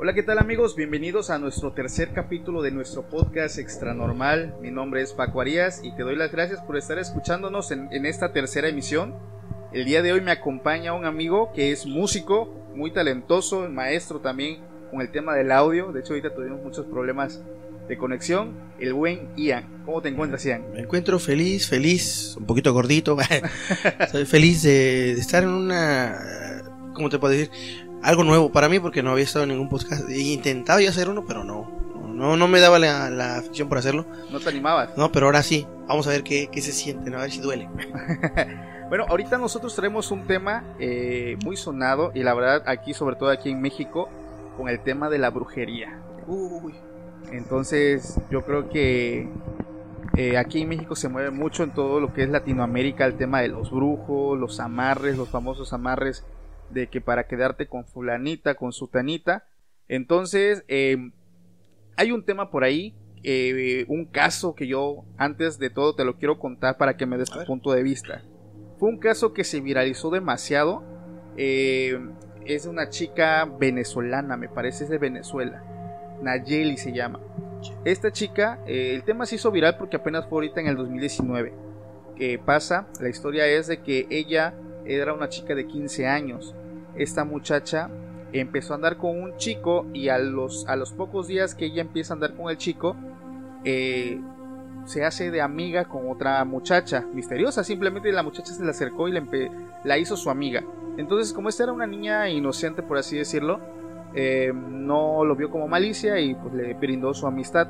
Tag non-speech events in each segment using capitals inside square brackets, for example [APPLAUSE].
Hola, ¿qué tal amigos? Bienvenidos a nuestro tercer capítulo de nuestro podcast Extra Normal. Mi nombre es Paco Arias y te doy las gracias por estar escuchándonos en, esta tercera emisión. El día de hoy me acompaña un amigo que es músico, muy talentoso, maestro también con el tema del audio. De hecho, ahorita tuvimos muchos problemas de conexión. El buen Ian. ¿Cómo te encuentras, Ian? Me encuentro feliz, feliz, un poquito gordito. [LAUGHS] Soy feliz de estar en una... ¿Cómo te puedo decir? Algo nuevo para mí porque no había estado en ningún podcast. He intentado ya hacer uno, pero no. No, no me daba la, la afición por hacerlo. ¿No te animabas? No, pero ahora sí. Vamos a ver qué, qué se siente, ¿no? a ver si duele. [LAUGHS] bueno, ahorita nosotros traemos un tema eh, muy sonado y la verdad aquí, sobre todo aquí en México, con el tema de la brujería. Uy. Entonces yo creo que eh, aquí en México se mueve mucho en todo lo que es Latinoamérica el tema de los brujos, los amarres, los famosos amarres de que para quedarte con fulanita, con sutanita. Entonces, eh, hay un tema por ahí, eh, un caso que yo antes de todo te lo quiero contar para que me des tu punto de vista. Fue un caso que se viralizó demasiado. Eh, es una chica venezolana, me parece, es de Venezuela. Nayeli se llama. Esta chica, el tema se hizo viral porque apenas fue ahorita en el 2019. ¿Qué pasa? La historia es de que ella era una chica de 15 años. Esta muchacha empezó a andar con un chico y a los, a los pocos días que ella empieza a andar con el chico, eh, se hace de amiga con otra muchacha misteriosa. Simplemente la muchacha se le acercó y la, la hizo su amiga. Entonces, como esta era una niña inocente, por así decirlo, eh, no lo vio como malicia y pues le brindó su amistad.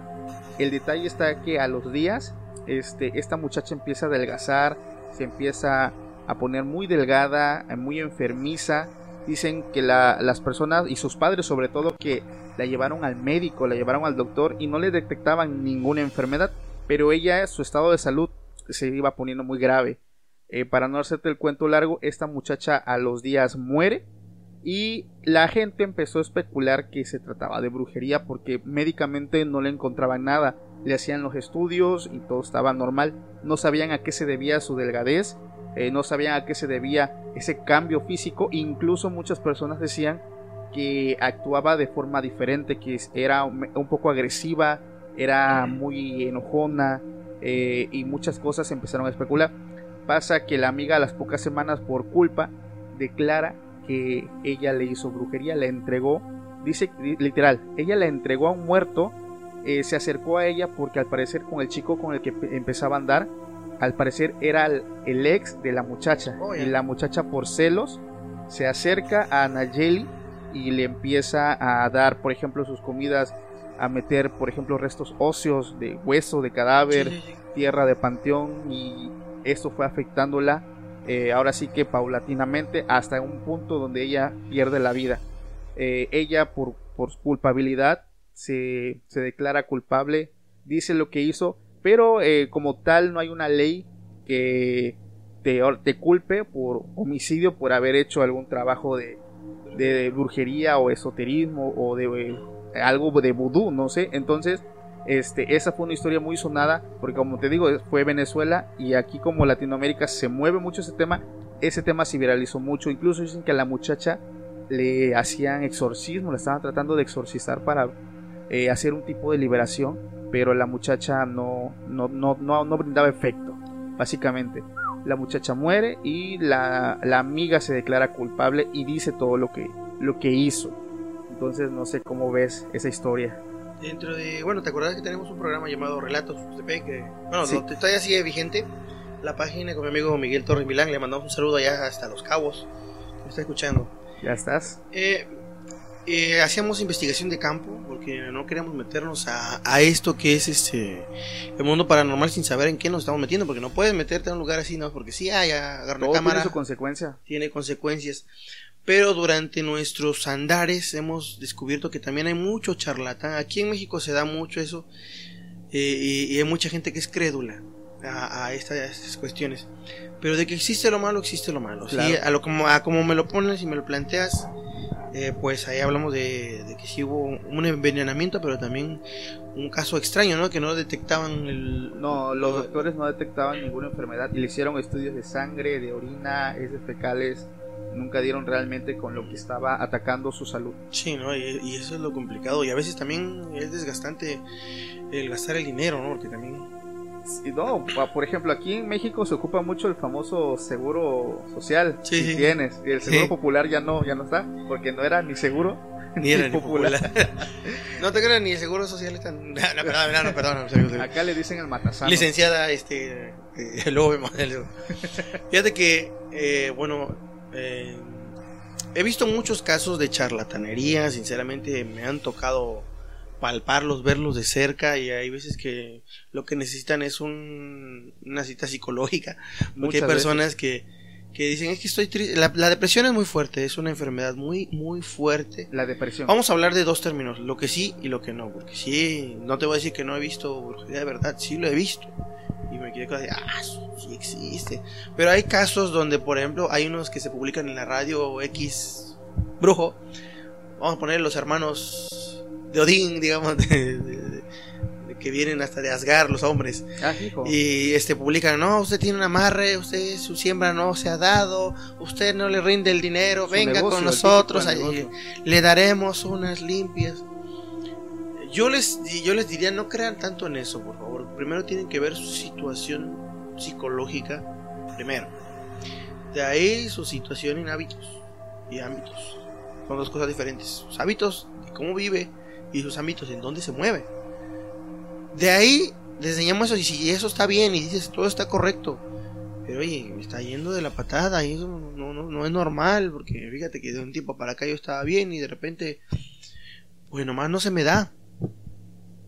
El detalle está que a los días, este, esta muchacha empieza a adelgazar, se empieza a poner muy delgada, muy enfermiza. Dicen que las personas y sus padres sobre todo que la llevaron al médico, la llevaron al doctor y no le detectaban ninguna enfermedad, pero ella su estado de salud se iba poniendo muy grave. Eh, para no hacerte el cuento largo, esta muchacha a los días muere y la gente empezó a especular que se trataba de brujería porque médicamente no le encontraban nada. Le hacían los estudios y todo estaba normal. No sabían a qué se debía su delgadez eh, no sabían a qué se debía ese cambio físico, incluso muchas personas decían que actuaba de forma diferente, que era un poco agresiva, era muy enojona eh, y muchas cosas empezaron a especular. Pasa que la amiga a las pocas semanas por culpa declara que ella le hizo brujería, le entregó, dice literal, ella le entregó a un muerto, eh, se acercó a ella porque al parecer con el chico con el que empezaba a andar al parecer era el, ex de la muchacha. Oh, y la muchacha por celos se acerca a Nayeli y le empieza a dar, por ejemplo, sus comidas, a meter, por ejemplo, restos óseos de hueso, de cadáver, tierra de panteón y esto fue afectándola. Eh, ahora sí que paulatinamente hasta un punto donde ella pierde la vida. Eh, ella por, por culpabilidad se, se declara culpable, dice lo que hizo, pero eh, como tal no hay una ley que te, te, culpe por homicidio por haber hecho algún trabajo de, de brujería o esoterismo o de eh, algo de vudú, no sé. Entonces, este, esa fue una historia muy sonada porque como te digo, fue Venezuela y aquí como Latinoamérica se mueve mucho ese tema, ese tema se viralizó mucho. Incluso dicen que a la muchacha le hacían exorcismo, la estaban tratando de exorcizar para eh, hacer un tipo de liberación pero la muchacha no, no, no, no, brindaba efecto, básicamente. la muchacha muere y la, la amiga se declara culpable y dice todo lo que, lo que hizo. Entonces no sé cómo ves esa historia. Dentro de, bueno, ¿te acuerdas que tenemos un programa llamado Relatos Tuxtepec? Que, bueno, Sí. no, todavía sigue vigente. La página con mi amigo Miguel Torres Milán, le mandamos un saludo allá hasta Los Cabos, me está escuchando. ¿Ya estás? Eh, eh, hacíamos investigación de campo porque no queríamos meternos a, a esto que es este el mundo paranormal sin saber en qué nos estamos metiendo, porque no puedes meterte a un lugar así, no, porque si hay agarrar una cámara tiene su consecuencia. tiene consecuencias. Pero durante nuestros andares hemos descubierto que también hay mucho charlatán. Aquí en México se da mucho eso. eh, y, y hay mucha gente que es crédula a, a esta- a estas cuestiones. Pero de que existe lo malo, existe lo malo. Sí, Claro. a, lo como, a como me lo pones y me lo planteas, eh, pues ahí hablamos de, de que sí hubo un envenenamiento, pero también un caso extraño, ¿no? Que no detectaban el... No, los lo- doctores no detectaban ninguna enfermedad y le hicieron estudios de sangre, de orina, heces fecales. Nunca dieron realmente con lo que estaba atacando su salud. Sí, ¿no? Y, y eso es lo complicado. Y a veces también es desgastante el gastar el dinero, ¿no? Porque también... Y no, por ejemplo, aquí en México se ocupa mucho el famoso seguro social. Sí, si sí. tienes. Y el seguro Sí. popular ya no, ya no está, porque no era ni seguro [LAUGHS] Ni era ni popular. [LAUGHS] no te creas, ni el seguro social es tan... [LAUGHS] No, no, perdón, no, no, perdón. Acá le dicen el matasano. Licenciada, este... Eh, luego vemos Fíjate que, eh, bueno... eh, he visto muchos casos de charlatanería, sinceramente me han tocado palparlos, verlos de cerca y hay veces que lo que necesitan es un- una cita psicológica. Porque Muchas hay personas que, que dicen, es que estoy triste. La, la depresión es muy fuerte, es una enfermedad muy, muy fuerte. La depresión. Vamos a hablar de dos términos, lo que sí y lo que no. Porque sí, no te voy a decir que no he visto brujería de verdad, sí lo he visto. Y me quedé con ah, sí existe. Pero hay casos donde, por ejemplo, hay unos que se publican en la radio X brujo. Vamos a poner los hermanos de Odín, digamos, de- que vienen hasta de Asgar, los hombres. Ah, hijo. Y este publican, no, usted tiene un amarre, usted su siembra no se ha dado, usted no le rinde el dinero, Su venga negocio, con nosotros, negocio. le daremos unas limpias. Yo les, yo les diría, no crean tanto en eso, por favor. Primero tienen que ver su situación psicológica, primero. De ahí su situación en hábitos y ámbitos. Son dos cosas diferentes. Sus hábitos, de cómo vive, y sus ámbitos, en dónde se mueve. De ahí les enseñamos eso, y si eso está bien, y dices, todo está correcto. Pero oye, me está yendo de la patada, y eso no, no, no es normal, porque fíjate que de un tiempo para acá yo estaba bien, y de repente, pues nomás no se me da.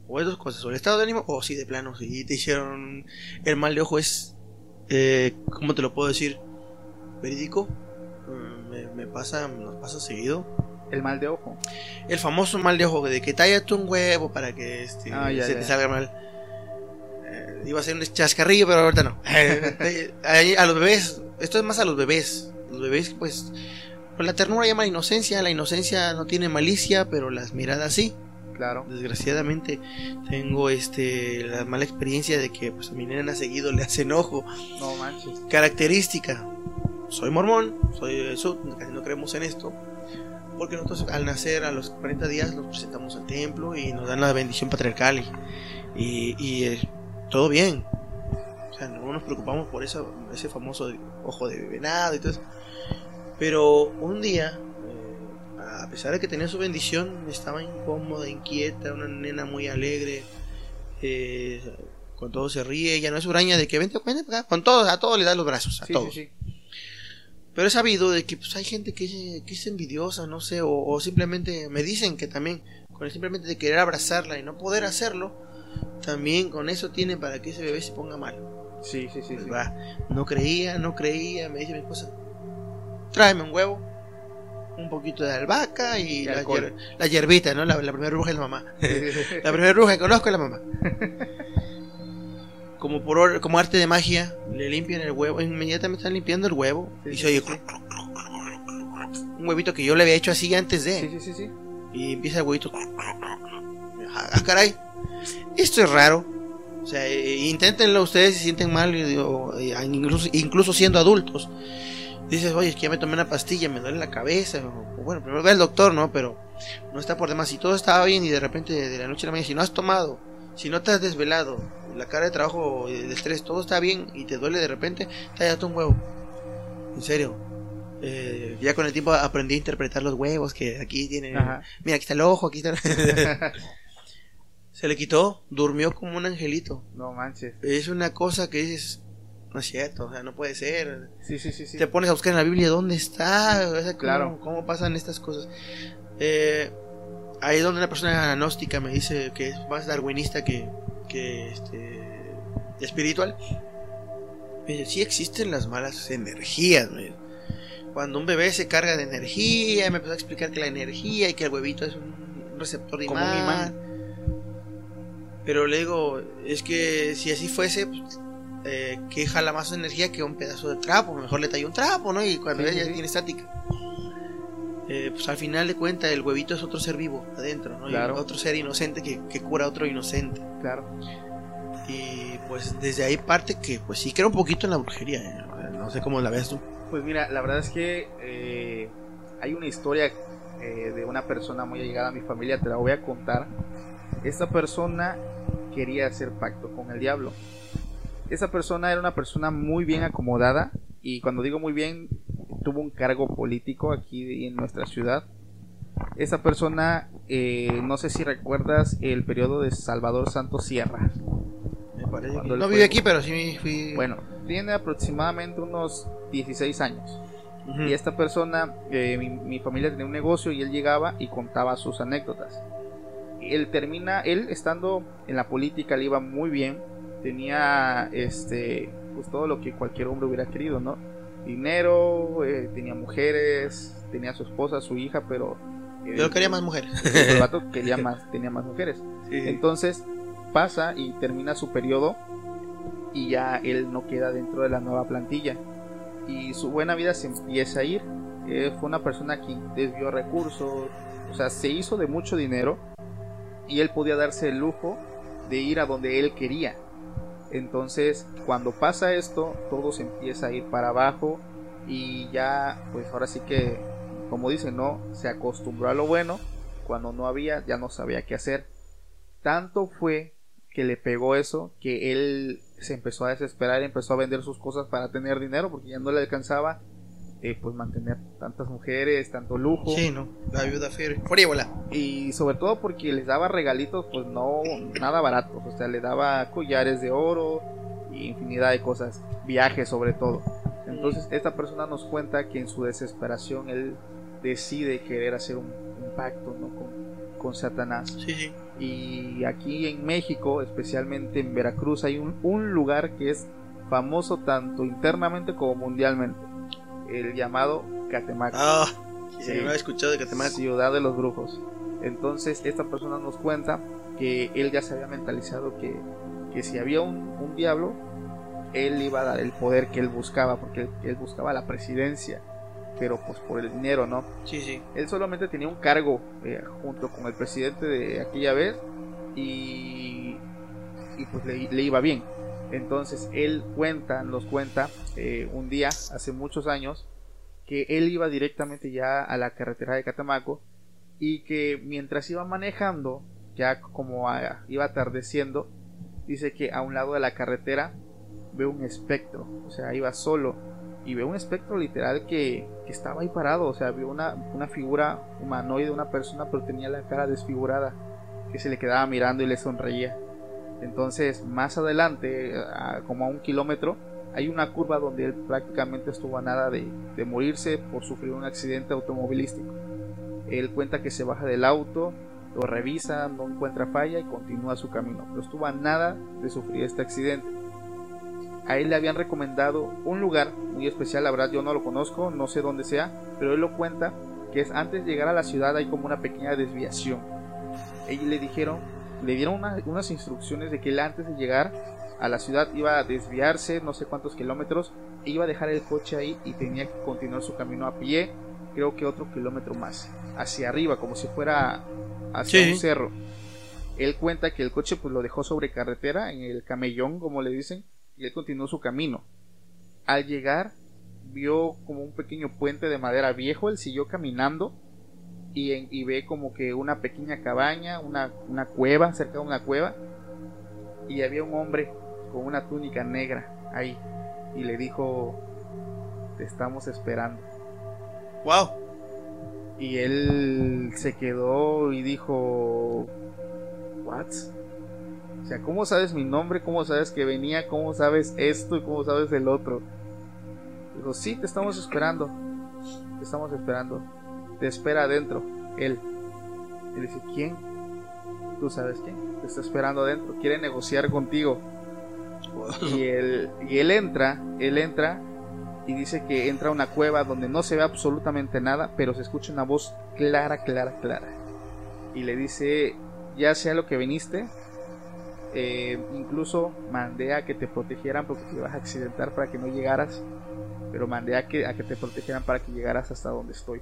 O dos cosas, o el estado de ánimo, o si de plano, si te hicieron el mal de ojo es, eh, ¿cómo te lo puedo decir? Verídico. Mm, Me, me pasa, nos pasa seguido. El mal de ojo. El famoso mal de ojo de que tállate un huevo para que este, Ah, ya, se ya. te salga mal. Eh, iba a ser un chascarrillo, pero ahorita no. [LAUGHS] Eh, a los bebés, esto es más a los bebés. Los bebés, pues, pues la ternura llama inocencia. La inocencia no tiene malicia, pero las miradas sí. Claro. Desgraciadamente tengo este la mala experiencia de que pues a mi nena seguido le hacen ojo. No manches. Característica. Soy mormón, soy eso, casi no creemos en esto. Porque nosotros al nacer a los 40 días nos presentamos al templo y nos dan la bendición patriarcal y, y, y, eh, todo bien. O sea, no nos preocupamos por eso, ese famoso ojo de venado y todo eso. Pero un día, eh, a pesar de que tenía su bendición, estaba incómoda, inquieta, una nena muy alegre. eh, con todo se ríe, ella no es huraña de que vente, vente acá. Con todos, a todos le da los brazos, a Sí, todos. sí, sí. Pero he sabido de que pues, hay gente que, es- que es envidiosa, no sé, o, o simplemente me dicen que también, con el simplemente de querer abrazarla y no poder hacerlo, también con eso tiene para que ese bebé se ponga mal. Sí, sí, sí. Pues, sí. va, no creía, no creía, me dice mi esposa, tráeme un huevo, un poquito de albahaca y Y la, hier- la hierbita, ¿no? La, la primera bruja es la mamá. [LAUGHS] La primera bruja que conozco es la mamá. [LAUGHS] Como por or- como arte de magia, le limpian el huevo, inmediatamente están limpiando el huevo Sí, y se oye sí, sí. un huevito que yo le había hecho así antes de y empieza el huevito. Ah, caray. Esto es raro. O sea, eh, inténtenlo ustedes si sienten mal, digo, incluso, incluso siendo adultos. Dices, oye, es que ya me tomé una pastilla, me duele la cabeza. O, bueno, primero ve al doctor, ¿no? Pero no está por demás. Si todo estaba bien y de repente de la noche a la mañana, si no has tomado Si no te has desvelado, la cara de trabajo, de estrés, todo está bien y te duele de repente, tállate un huevo. En serio. Eh, ya con el tiempo aprendí a interpretar los huevos que aquí tiene. Ajá. Mira, aquí está el ojo, aquí está. [LAUGHS] Se le quitó, durmió como un angelito. No manches. Es una cosa que dices, no es cierto, o sea, no puede ser. Sí, sí, sí, sí. Te pones a buscar en la Biblia dónde está, o sea, cómo, Claro. cómo pasan estas cosas. Eh, ahí es donde una persona agnóstica me dice que es más darwinista que, que este, espiritual. Me dice, sí existen las malas energías. me dice. Cuando un bebé se carga de energía, me empezó a explicar que la energía y que el huevito es un receptor de Como un imán. Pero le digo, es que si así fuese, pues, eh, que jala más energía que un pedazo de trapo. Mejor le talla un trapo, ¿no? Y cuando Sí, ella sí. tiene estática. Eh, pues al final de cuentas, el huevito es otro ser vivo adentro, ¿no? Claro. otro ser inocente que, que cura a otro inocente. Claro. Y pues desde ahí parte que, pues sí creo un poquito en la brujería. ¿eh? No sé cómo la ves tú. Pues mira, la verdad es que eh, hay una historia eh, de una persona muy allegada a mi familia, te la voy a contar. Esta persona quería hacer pacto con el diablo. Esa persona era una persona muy bien acomodada y cuando digo muy bien, tuvo un cargo político aquí en nuestra ciudad. Esa persona, eh, no sé si recuerdas el periodo de Salvador Santos Sierra. Me parece él no vive aquí, pero sí fui. Bueno, tiene aproximadamente unos 16 años. Y esta persona, eh, mi, mi familia tenía un negocio y él llegaba y contaba sus anécdotas. Él termina, él estando en la política le iba muy bien, tenía este, pues todo lo que cualquier hombre hubiera querido, ¿no? Dinero, eh, tenía mujeres, tenía su esposa, su hija, pero eh, Yo quería más mujeres. el vato [LAUGHS] quería más, tenía más mujeres. Sí. Entonces pasa y termina su periodo y ya él no queda dentro de la nueva plantilla. Y su buena vida se empieza a ir. Eh, fue una persona que desvió recursos, o sea, se hizo de mucho dinero y él podía darse el lujo de ir a donde él quería. Entonces, cuando pasa esto, todo se empieza a ir para abajo y ya, pues ahora sí que, como dicen, no, se acostumbró a lo bueno. Cuando no había, ya no sabía qué hacer. Tanto fue que le pegó eso que él se empezó a desesperar, empezó a vender sus cosas para tener dinero porque ya no le alcanzaba eh, pues mantener tantas mujeres, tanto lujo Sí, no. La viuda. Frívola. y sobre todo porque les daba regalitos pues no nada baratos, o sea, le daba collares de oro y infinidad de cosas, viajes sobre todo. Entonces esta persona nos cuenta que en su desesperación él decide querer hacer un, un pacto ¿no? con, con Satanás. Sí, sí. Y aquí en México, especialmente en Veracruz, hay un, un lugar que es famoso tanto internamente como mundialmente. El llamado Catemaco. Ah, sí, me había escuchado de Catemaco. Ciudad de los Brujos. Entonces esta persona nos cuenta que él ya se había mentalizado que, que si había un, un diablo, él iba a dar el poder que él buscaba, porque él, él buscaba la presidencia, pero pues por el dinero, ¿no? Sí, sí. Él solamente tenía un cargo eh, junto con el presidente de aquella vez y, y pues le, le iba bien. Entonces él cuenta, nos cuenta eh, un día, hace muchos años, que él iba directamente ya a la carretera de Catamaco y que mientras iba manejando, ya como iba atardeciendo, dice que a un lado de la carretera ve un espectro, o sea, iba solo y ve un espectro literal que, que estaba ahí parado, o sea, vio una, una figura humanoide, una persona, pero tenía la cara desfigurada, que se le quedaba mirando y le sonreía. Entonces, más adelante, como a un kilómetro, hay una curva donde él prácticamente estuvo a nada de, de morirse por sufrir un accidente automovilístico. Él cuenta que se baja del auto, lo revisa, no encuentra falla y continúa su camino, pero estuvo a nada de sufrir este accidente. A él le habían recomendado un lugar muy especial, la verdad yo no lo conozco, no sé dónde sea, pero él lo cuenta que es antes de llegar a la ciudad hay como una pequeña desviación. Ellos le dijeron, le dieron una- unas instrucciones de que él antes de llegar a la ciudad iba a desviarse no sé cuántos kilómetros, e iba a dejar el coche ahí y tenía que continuar su camino a pie, creo que otro kilómetro más, hacia arriba, como si fuera hacia Sí. un cerro. Él cuenta que el coche pues lo dejó sobre carretera, en el camellón, como le dicen, y él continuó su camino. Al llegar, vio como un pequeño puente de madera viejo, él siguió caminando y, en- y ve como que una pequeña cabaña, una, una cueva, cerca de una cueva, y había un hombre con una túnica negra ahí y le dijo, te estamos esperando. Wow. Y él se quedó y dijo, ¿what? O sea, ¿cómo sabes mi nombre? ¿Cómo sabes que venía? ¿Cómo sabes esto? ¿Y cómo sabes el otro? Dijo, sí, te estamos esperando. Te estamos esperando. Te espera adentro. Él. Y dice, ¿quién? Tú sabes quién. Te está esperando adentro. Quiere negociar contigo. Y [LAUGHS] él, y él entra, él entra y dice que entra a una cueva donde no se ve absolutamente nada, pero se escucha una voz clara, clara, clara. Y le dice, ya sea lo que viniste, eh, incluso mandé a que te protegieran porque te ibas a accidentar para que no llegaras, pero mandé a que, a que te protegieran para que llegaras hasta donde estoy.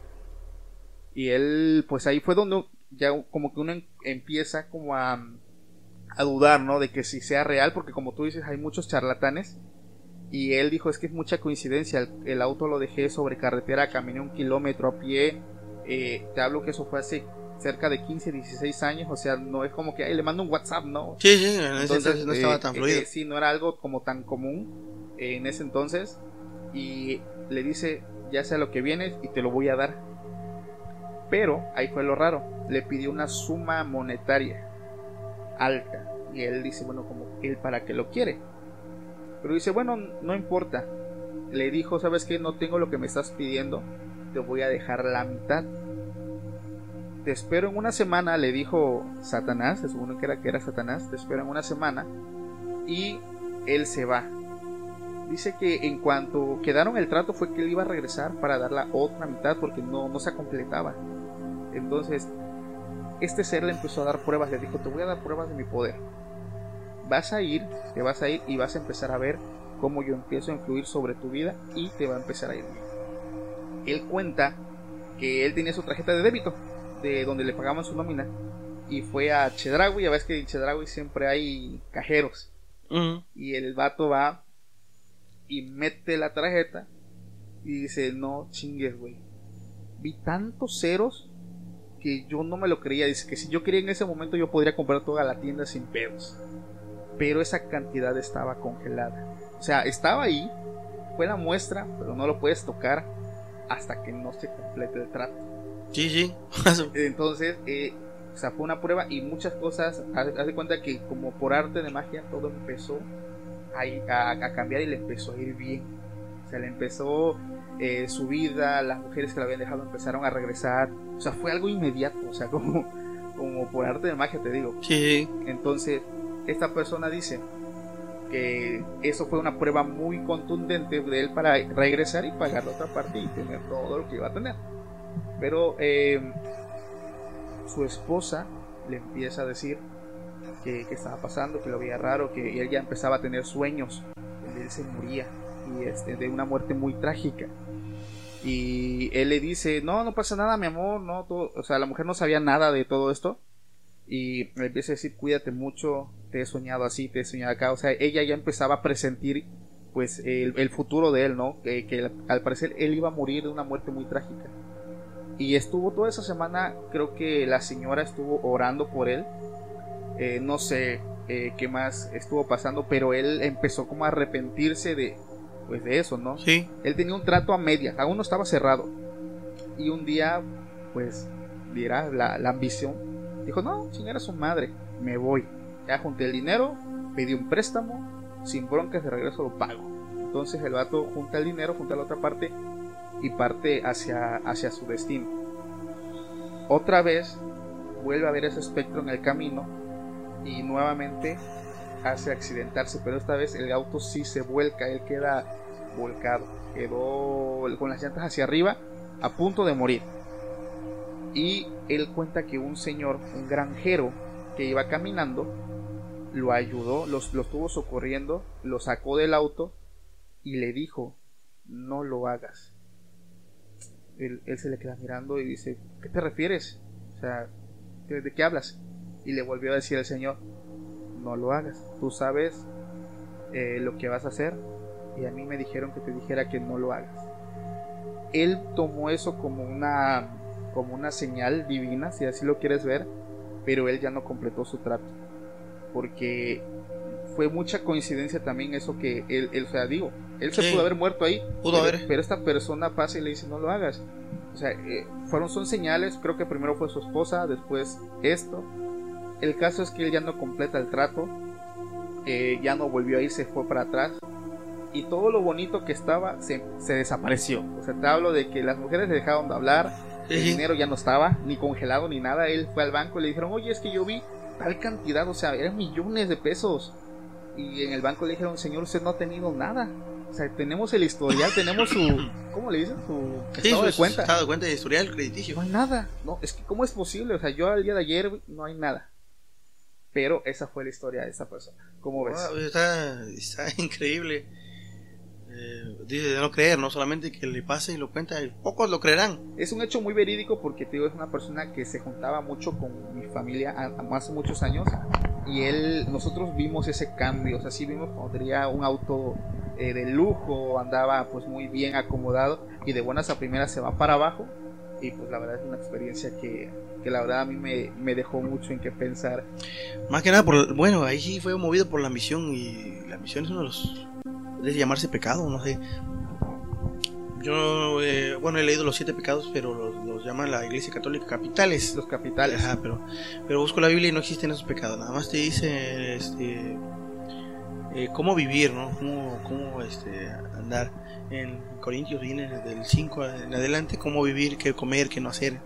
Y él, pues ahí fue donde ya como que uno em, empieza como a, a dudar, ¿no? De que si sea real, porque como tú dices, hay muchos charlatanes y él dijo, es que es mucha coincidencia, el, auto lo dejé sobre carretera, caminé un kilómetro a pie, eh, te hablo que eso fue hace cerca de 15, 16 años, o sea, no es como que le mando un WhatsApp, ¿no? Sí, sí, en ese entonces, no estaba eh, tan fluido. Eh, sí, no era algo como tan común en ese entonces, y le dice, ya sea lo que vienes y te lo voy a dar. Pero ahí fue lo raro, le pidió una suma monetaria alta, y él dice, bueno, como él para qué lo quiere pero dice, bueno, no importa. Le dijo, ¿sabes qué? No tengo lo que me estás pidiendo. Te voy a dejar la mitad. Te espero en una semana, le dijo Satanás, se supone que era, que era Satanás, te espero en una semana. Y él se va. Dice que en cuanto quedaron el trato fue que él iba a regresar para dar la otra mitad porque no, no se completaba. Entonces, este ser le empezó a dar pruebas, le dijo, te voy a dar pruebas de mi poder vas a ir, te vas a ir y vas a empezar a ver cómo yo empiezo a influir sobre tu vida y te va a empezar a ir bien. Él cuenta que él tenía su tarjeta de débito, de donde le pagaban su nómina, y fue a Chedraui, ya ves que en Chedraui siempre hay cajeros, y el vato va y mete la tarjeta y dice, no chingues, güey. Vi tantos ceros que yo no me lo creía. Dice que si yo quería en ese momento yo podría comprar toda la tienda sin pedos pero esa cantidad estaba congelada. O sea, estaba ahí, fue la muestra, pero no lo puedes tocar hasta que no se complete el trato. Sí, sí. [LAUGHS] Entonces, eh, o sea, fue una prueba y muchas cosas. Haz de cuenta que, como por arte de magia, todo empezó a, a, cambiar y le empezó a ir bien. O sea, le empezó eh, su vida, las mujeres que la habían dejado empezaron a regresar. O sea, fue algo inmediato. O sea, [LAUGHS] como, como por arte de magia, te digo. Sí. Entonces, esta persona dice que eso fue una prueba muy contundente de él para regresar y pagar la otra parte y tener todo lo que iba a tener. Pero em, su esposa le empieza a decir que, estaba pasando, que lo veía raro, que él ya empezaba a tener sueños él se moría y este, de una muerte muy trágica. Y él le dice, no, no pasa nada, mi amor, no, o sea, la mujer no sabía nada de todo esto y le empieza a decir cuídate mucho, te he soñado así, te he soñado acá, o sea, ella ya empezaba a presentir pues el, futuro de él, ¿no? Que, al parecer él iba a morir de una muerte muy trágica. Y estuvo toda esa semana, creo que la señora estuvo orando por él, eh, no sé eh, qué más estuvo pasando, pero él empezó como a arrepentirse de, pues de eso, ¿no? Sí. Él tenía un trato a media, aún no estaba cerrado. Y un día, pues, dirá la, la ambición Dijo, no, chingada su madre, me voy. Ya junté el dinero, pedí un préstamo, sin broncas de regreso lo pago. Entonces el vato junta el dinero, junta la otra parte y parte hacia, hacia su destino. Otra vez vuelve a ver ese espectro en el camino y nuevamente hace accidentarse, pero esta vez el auto sí se vuelca, él queda volcado, quedó con las llantas hacia arriba a punto de morir y él cuenta que un señor, un granjero que iba caminando, lo ayudó, los, lo estuvo socorriendo, lo sacó del auto y le dijo, no lo hagas. Él, se le queda mirando y dice, ¿qué te refieres? O sea, ¿de, qué hablas? Y le volvió a decir al Señor, no lo hagas, tú sabes eh, lo que vas a hacer y a mí me dijeron que te dijera que no lo hagas. Él tomó eso como una como una señal divina, si así lo quieres ver, pero él ya no completó su trato, porque fue mucha coincidencia también eso que él, él o sea, digo, él se Sí. pudo haber muerto ahí, Pudo pero, haber. pero esta persona pasa y le dice no lo hagas. O sea, eh, fueron son señales, creo que primero fue su esposa, después esto. El caso es que él ya no completa el trato, eh, ya no volvió a ir, se fue para atrás. Y todo lo bonito que estaba se, se desapareció. O sea, te hablo de que las mujeres le dejaron de hablar, el dinero ya no estaba, ni congelado ni nada. Él fue al banco y le dijeron, oye, es que yo vi tal cantidad, o sea, eran millones de pesos. Y en el banco le dijeron, señor, usted no ha tenido nada. O sea, tenemos el historial, tenemos su, [COUGHS] ¿cómo le dicen? Su Sí, estado de cuenta. Estado de cuenta de historial crediticio. No hay nada. No, es que ¿cómo es posible? O sea, yo al día de ayer no hay nada. Pero esa fue la historia de esa persona. ¿Cómo ves? Wow, está, está [LAUGHS] increíble. Eh, dice de no creer, no solamente que le pase y lo cuenta, pocos lo creerán. Es un hecho muy verídico porque te digo, es una persona que se juntaba mucho con mi familia hace muchos años y él, nosotros vimos ese cambio, o sea, sí vimos cuando tenía un auto eh, de lujo, andaba pues muy bien acomodado y de buenas a primeras se va para abajo y pues la verdad es una experiencia que, que la verdad a mí me, me dejó mucho en qué pensar. Más que nada, por, bueno, ahí sí fue movido por la ambición y la ambición es uno de los... Debe llamarse pecado, no sé. Yo, eh, bueno, he leído los siete pecados, pero los, los llama la Iglesia Católica capitales. Los capitales. Ajá, pero, pero busco la Biblia y no existen esos pecados. Nada más te dice este, eh, cómo vivir, ¿no? Cómo, cómo este, andar. En Corintios viene desde el 5 en adelante, cómo vivir, qué comer, qué no hacer.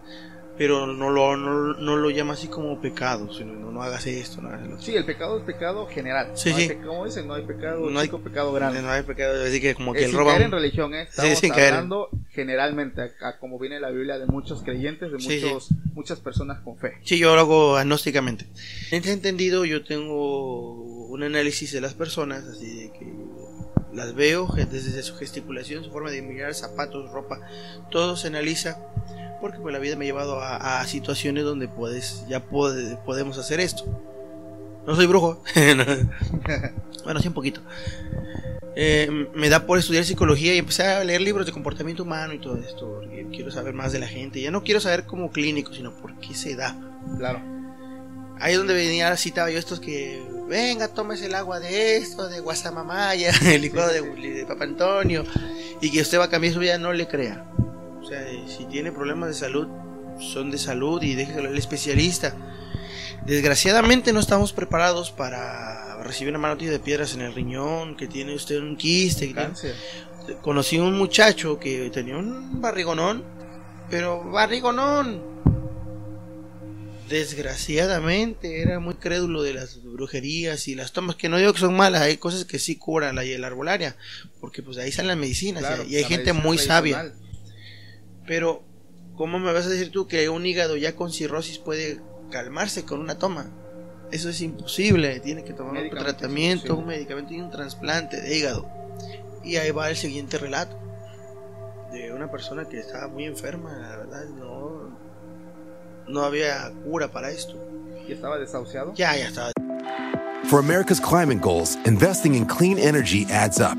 Pero no lo, no, no lo llama así como pecado, sino no, no hagas esto, no hagas lo. Sí, el pecado es pecado general. Sí, no hay sí. pe- como dicen, no hay pecado No hay- chico, pecado grande. No hay pecado, así que como que Eh, el sin roba. caer en religión, ¿eh? estamos caer en- hablando generalmente, a, a como viene la Biblia de muchos creyentes, de Sí, sí. muchos, muchas personas con fe. Sí, yo lo hago agnósticamente. En este entendido, yo tengo un análisis de las personas, así de que las veo desde su gesticulación, su forma de mirar, zapatos, ropa, todo se analiza, porque pues la vida me ha llevado a, a situaciones donde puedes, ya podemos hacer esto. No soy brujo, [LAUGHS] bueno, sí un poquito. Eh, me da por estudiar psicología y empecé a leer libros de comportamiento humano y todo esto, porque quiero saber más de la gente. Ya no quiero saber como clínico, sino por qué se da. Claro. Ahí es donde venía, citaba yo estos que, venga, tómese el agua de esto, de Guasamamaya, [LAUGHS] el licuado de, de Papa Antonio, y que usted va a cambiar su vida, no le crea. Sea, si tiene problemas de salud, son de salud y déjeselo al especialista. Desgraciadamente no estamos preparados para recibir una mano de piedras en el riñón, que tiene usted un quiste, tiene- Cáncer. conocí un muchacho que tenía un barrigonón, pero barrigonón. Desgraciadamente era muy crédulo de las brujerías y las tomas, que no digo que son malas, hay cosas que sí curan la, la arbolaria, porque pues de ahí salen las medicinas Claro, y hay la gente medicina muy sabia. Pero, ¿cómo me vas a decir tú que un hígado ya con cirrosis puede calmarse con una toma? Eso es imposible, tiene que tomar un tratamiento, un medicamento y un trasplante de hígado. Y ahí va el siguiente relato de una persona que estaba muy enferma, la verdad, no, no había cura para esto. Y estaba desahuciado. Ya, ya estaba. For America's climate goals, investing in clean energy adds up.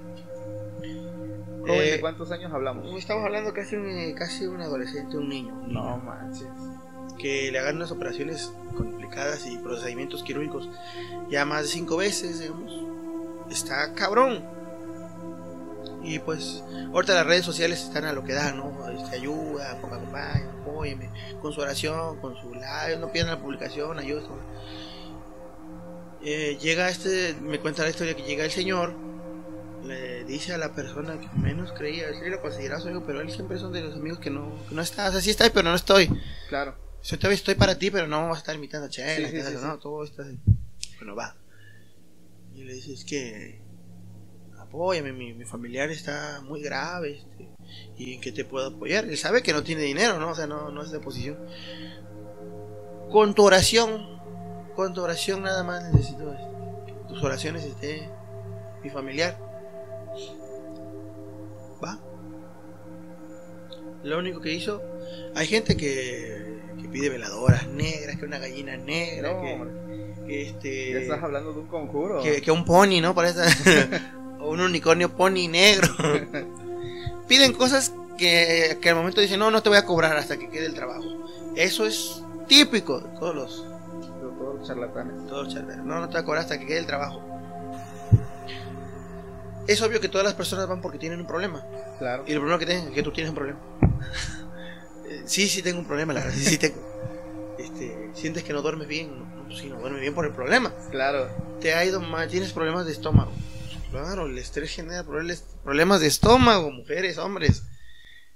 Joven, Eh, ¿De cuántos años hablamos? Estamos hablando casi un, casi un adolescente, un niño. un niño. No manches. que le hagan unas operaciones complicadas y procedimientos quirúrgicos ya más de cinco veces, digamos. Está cabrón. Y pues, ahorita las redes sociales están a lo que dan, ¿no? Este, ayuda, ponga papá, apóyeme, con su oración, con su like, no pierdan la publicación, ayuda. Eh, llega este, me cuenta la historia que llega el señor, le dice a la persona que menos creía, él lo consideraba su amigo, pero él siempre son de los amigos que no, que no está, o sea, sí está, pero no estoy. Claro. Yo todavía estoy para ti, pero no vas a estar imitando a Chela, Sí, sí, y tal, sí, no, todo está bueno va. Y le dices que apóyame, mi, mi familiar está muy grave, este, y en qué te puedo apoyar. Él sabe que no tiene dinero, ¿no? O sea, no, no es de posición. Con tu oración, con tu oración nada más necesito este, que tus oraciones esté mi familiar. Va. Lo único que hizo, hay gente que, que pide veladoras negras, que una gallina negra, No, que, este Ya estás hablando de un conjuro. que, que un pony, ¿no? Parece [LAUGHS] o un unicornio pony negro. [LAUGHS] Piden cosas que, que al momento dicen, no, no te voy a cobrar hasta que quede el trabajo. Eso es típico de todos los, todos los charlatanes. todos los charleros. No, no te voy a cobrar hasta que quede el trabajo. Es obvio que todas las personas van porque tienen un problema. Claro. Y lo primero que tienen es que tú tienes un problema. [LAUGHS] Eh, sí, sí tengo un problema, la verdad. Sí, sí tengo. Este, sientes que no duermes bien. No, no, sí, no duermes bien por el problema. Claro. te ha ido mal, tienes problemas de estómago. Claro, el estrés genera problemas de estómago, mujeres, hombres.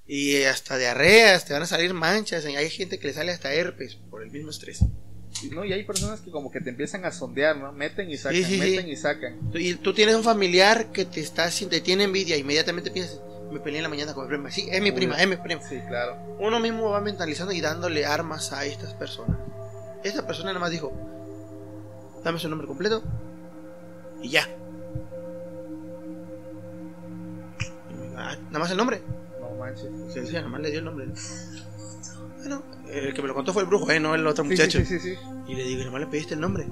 Y hasta diarreas, te van a salir manchas. y Hay gente que le sale hasta herpes por el mismo estrés. No, y hay personas que como que te empiezan a sondear, ¿no? Meten y sacan, Sí, sí, meten sí. y sacan. Y tú tienes un familiar que te está te tiene envidia, inmediatamente piensas, me peleé en la mañana con mi prima. Sí, es mi prima, es mi prima. Sí, claro. Uno mismo va mentalizando y dándole armas a estas personas. Esta persona nada más dijo, dame su nombre completo y ya. Y, ah, nada más el nombre. No manches. Decía, nada más le dio el nombre. Bueno, el que me lo contó fue el brujo, ¿eh? no el otro Sí, muchacho. Sí, sí. Y le digo, más le pediste el nombre.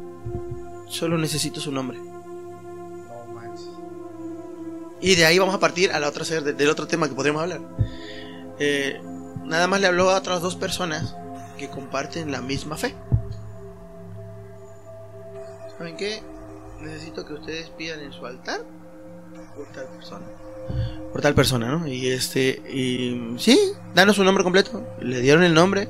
Solo necesito su nombre. No manches. Y de ahí vamos a partir a la otra del otro tema que podríamos hablar. Eh, nada más le habló a otras dos personas que comparten la misma fe. ¿Saben qué? Necesito que ustedes pidan en su altar por tal persona. Por tal persona, ¿no? Y este, y sí, danos su nombre completo. Le dieron el nombre.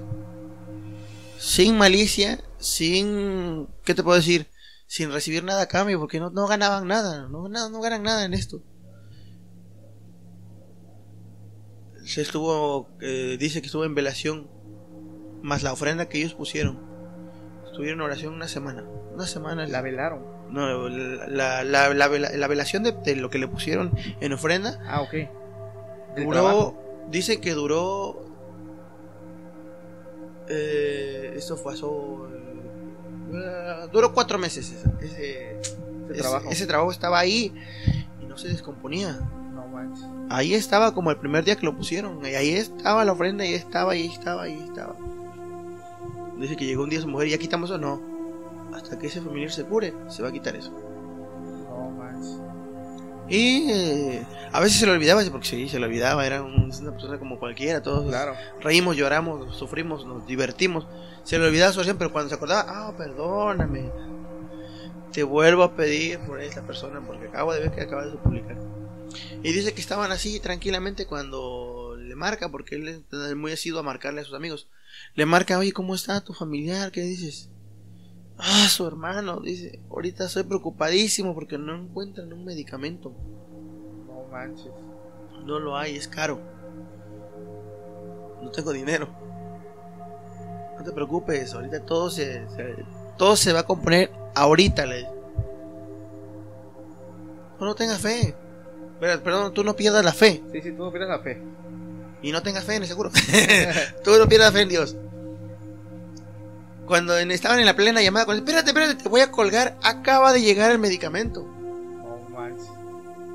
Sin malicia, sin, ¿qué te puedo decir? Sin recibir nada a cambio, porque no, no ganaban nada, no ganan nada en esto. Se estuvo, eh, dice que estuvo en velación, más la ofrenda que ellos pusieron. Estuvieron en oración una semana. Una semana. La velaron. No, la, la, la, la velación de, de lo que le pusieron en ofrenda Ah, ok. Duró, dice que duró. Eh, esto fue hace. eh, duró cuatro meses. Ese, ese, trabajo. ese trabajo estaba ahí y no se descomponía. No manches. Ahí estaba como el primer día que lo pusieron. Y ahí estaba la ofrenda, ahí estaba, ahí estaba, ahí estaba. Dice que llegó un día su mujer, ¿ya quitamos o no? Hasta que ese familiar se cure, se va a quitar eso. No. Y eh, a veces se le olvidaba, porque sí, se le olvidaba, era un- una persona como cualquiera, todos Claro. reímos, lloramos, sufrimos, nos divertimos. Se le olvidaba su pero cuando se acordaba, ah, perdóname. Te vuelvo a pedir por esta persona porque acabo de ver que acabas de publicar. Y dice que estaban así tranquilamente cuando le marca, porque él es muy asiduo a marcarle a sus amigos. Le marca, oye, ¿cómo está tu familiar? ¿Qué dices? Ah, su hermano, dice, ahorita estoy preocupadísimo porque no encuentran un medicamento. No manches. No lo hay, es caro. No tengo dinero. No te preocupes, ahorita todo se, se- todo se va a componer ahorita. Le... No, no tengas fe. Pero, perdón, tú no pierdas la fe. Sí, sí, tú no pierdes la fe. Y no tengas fe en el seguro. [LAUGHS] tú no pierdas fe en Dios. Cuando en- estaban en la plena llamada con él, espérate, espérate, te voy a colgar. Acaba de llegar el medicamento. No manches.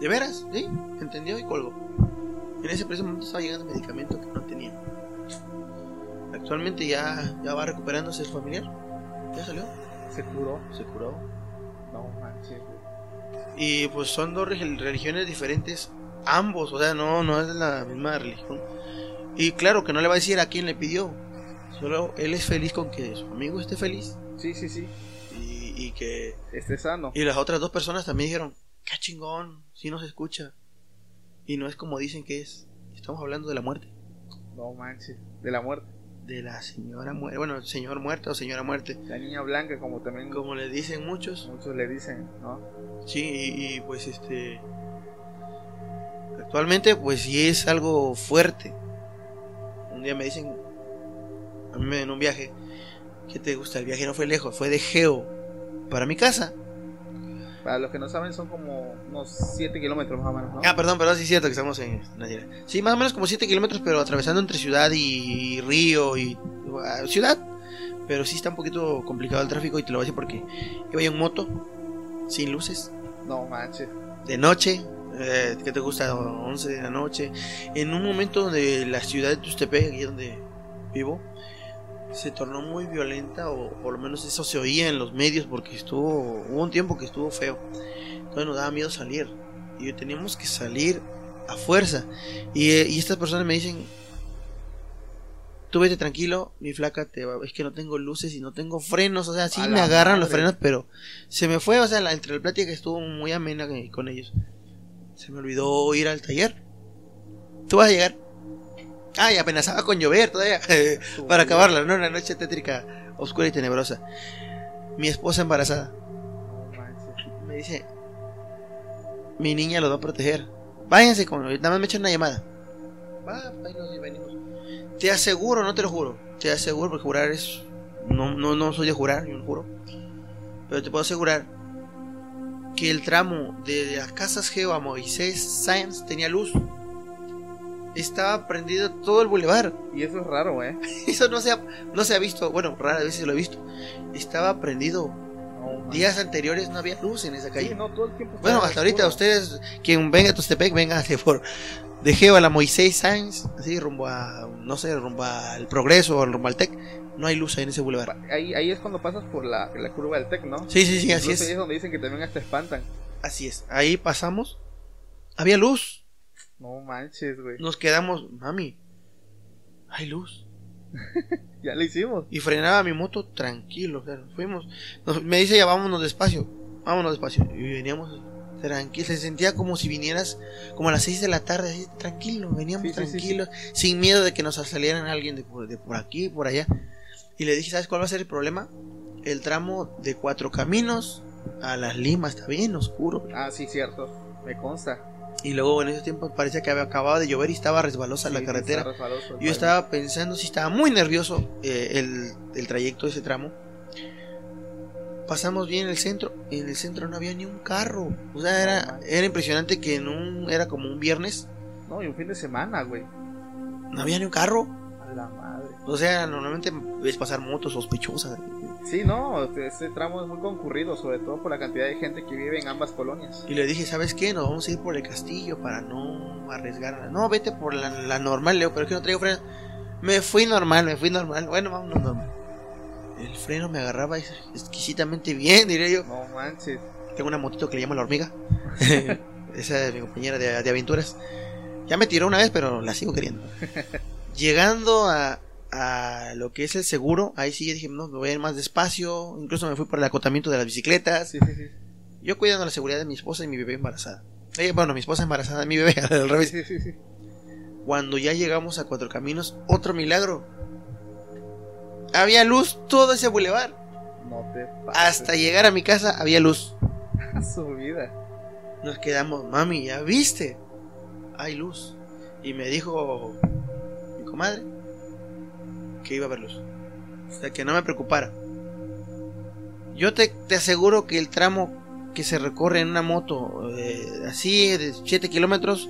¿De veras? ¿Sí? ¿Entendió? Y colgó. En ese preciso momento estaba llegando el medicamento que no tenía. Actualmente ya, ya va recuperándose el familiar. Ya salió. Se curó. Se curó. No manches. Y pues son dos relig- religiones diferentes. Ambos, o sea, no, no es la misma religión. Y claro que no le va a decir a quién le pidió. Solo él es feliz con que su amigo esté feliz. Sí, sí, sí. Y, y que... Esté sano. Y las otras dos personas también dijeron, qué chingón, si nos escucha. Y no es como dicen que es. Estamos hablando de la muerte. No manches. De la muerte. de la señora muerte, bueno, señor muerte o señora muerte, La niña blanca, como también como le dicen muchos. muchos le dicen, ¿no? Sí, y, y, pues este actualmente pues sí es algo fuerte. Un día me dicen a mí en un viaje, ¿qué te gusta? El viaje no fue lejos, fue de Geo para mi casa. Para los que no saben, son como unos 7 kilómetros más o menos, ¿no? Ah, perdón, perdón, sí es cierto que estamos en Nayara. Sí, más o menos como 7 kilómetros, pero atravesando entre ciudad y río y ah, ciudad. Pero sí está un poquito complicado el tráfico y te lo voy a decir porque iba en moto, sin luces, No manches. de noche, eh, ¿qué te gusta? 11 de la noche. En un momento donde la ciudad de Tustepec, aquí donde vivo, se tornó muy violenta, o por lo menos eso se oía en los medios, porque estuvo, hubo un tiempo que estuvo feo. Entonces nos daba miedo salir. Y teníamos que salir a fuerza. Y, eh, y estas personas me dicen, tú vete tranquilo, mi flaca, te va- es que no tengo luces y no tengo frenos, o sea, sí me agarran los frenos, pero se me fue, o sea, la, entre la plática que estuvo muy amena con ellos, se me olvidó ir al taller. Tú vas a llegar. Ah, y amenazaba con llover todavía, [LAUGHS] para acabarla, ¿no? Una noche tétrica, oscura y tenebrosa. Mi esposa embarazada me dice, mi niña lo va a proteger. Váyanse con, nada más me echan una llamada. Va, nos venimos. Te aseguro, no te lo juro. Te aseguro, porque jurar es, no, no, no soy de jurar, yo no juro. Pero te puedo asegurar que el tramo de las casas Geo a Moisés Sáenz tenía luz. Estaba prendido todo el bulevar. Y eso es raro, ¿eh? [LAUGHS] Eso no se ha, no se ha visto, bueno, raras veces lo he visto. Estaba prendido. No. Días anteriores no había luz en esa calle. Sí, no, todo el tiempo. Bueno, hasta ahorita oscuro. ustedes, quien venga a Tustepec, venga [LAUGHS] de por de Geo a la Moisés Sáenz, así rumbo a, no sé, rumbo al Progreso o rumbo al Tec, no hay luz ahí en ese bulevar. Ahí, ahí es cuando pasas por la, la curva del Tec, ¿no? Sí, sí, sí, así Incluso ahí es. donde dicen que también hasta espantan. Así es. Ahí pasamos, había luz, No manches, güey. nos quedamos, mami, hay luz. [LAUGHS] Ya lo hicimos. Y frenaba mi moto tranquilo, o sea, nos fuimos. Nos- me dice ya vámonos despacio, vámonos despacio. Y veníamos tranquilos, se sentía como si vinieras como a las 6 de la tarde, así, tranquilo, veníamos Sí, sí, sí, sí. tranquilos, sin miedo de que nos salieran alguien de por, de por aquí por allá. Y le dije, ¿sabes cuál va a ser el problema? El tramo de cuatro caminos a las limas, está bien oscuro. Ah, sí, cierto. Me consta. Y luego en ese tiempo parecía que había acabado de llover y estaba resbalosa Sí, la sí, carretera. resbaloso, Yo estaba pensando, si estaba muy nervioso eh, el, el trayecto de ese tramo. Pasamos bien el centro, en el centro no había ni un carro. O sea, era, era impresionante que en un, era como un viernes, No, y un fin de semana, güey. no había ni un carro. A la madre. O sea, normalmente ves pasar motos sospechosas. Sí, no, este- este tramo es muy concurrido, sobre todo por la cantidad de gente que vive en ambas colonias. Y le dije, ¿sabes qué? Nos vamos a ir por el castillo para no arriesgar. No, vete por la, la normal, Leo, pero es que no traigo freno. Me fui normal, me fui normal. Bueno, vámonos normal. El freno me agarraba ex- exquisitamente bien, diré yo. No manches. Tengo una motito que le llamo la hormiga. [LAUGHS] [LAUGHS] Esa es mi compañera de, de aventuras. Ya me tiró una vez, pero la sigo queriendo. [LAUGHS] Llegando a, a lo que es el seguro, ahí sí dije, no, me voy a ir más despacio. Incluso me fui por el acotamiento de las bicicletas. Sí, sí, sí. Yo cuidando la seguridad de mi esposa y mi bebé embarazada. Eh, bueno, mi esposa embarazada, mi bebé, [LAUGHS] al revés. Cuando ya llegamos a Cuatro Caminos, otro milagro. Había luz todo ese bulevar. No te Hasta pases. llegar a mi casa había luz. [LAUGHS] a su vida. Nos quedamos, mami, ¿ya viste? Hay luz. Y me dijo mi comadre que iba a haber luz. O sea, que no me preocupara. Yo te, te aseguro que el tramo que se recorre en una moto eh, así de 7 kilómetros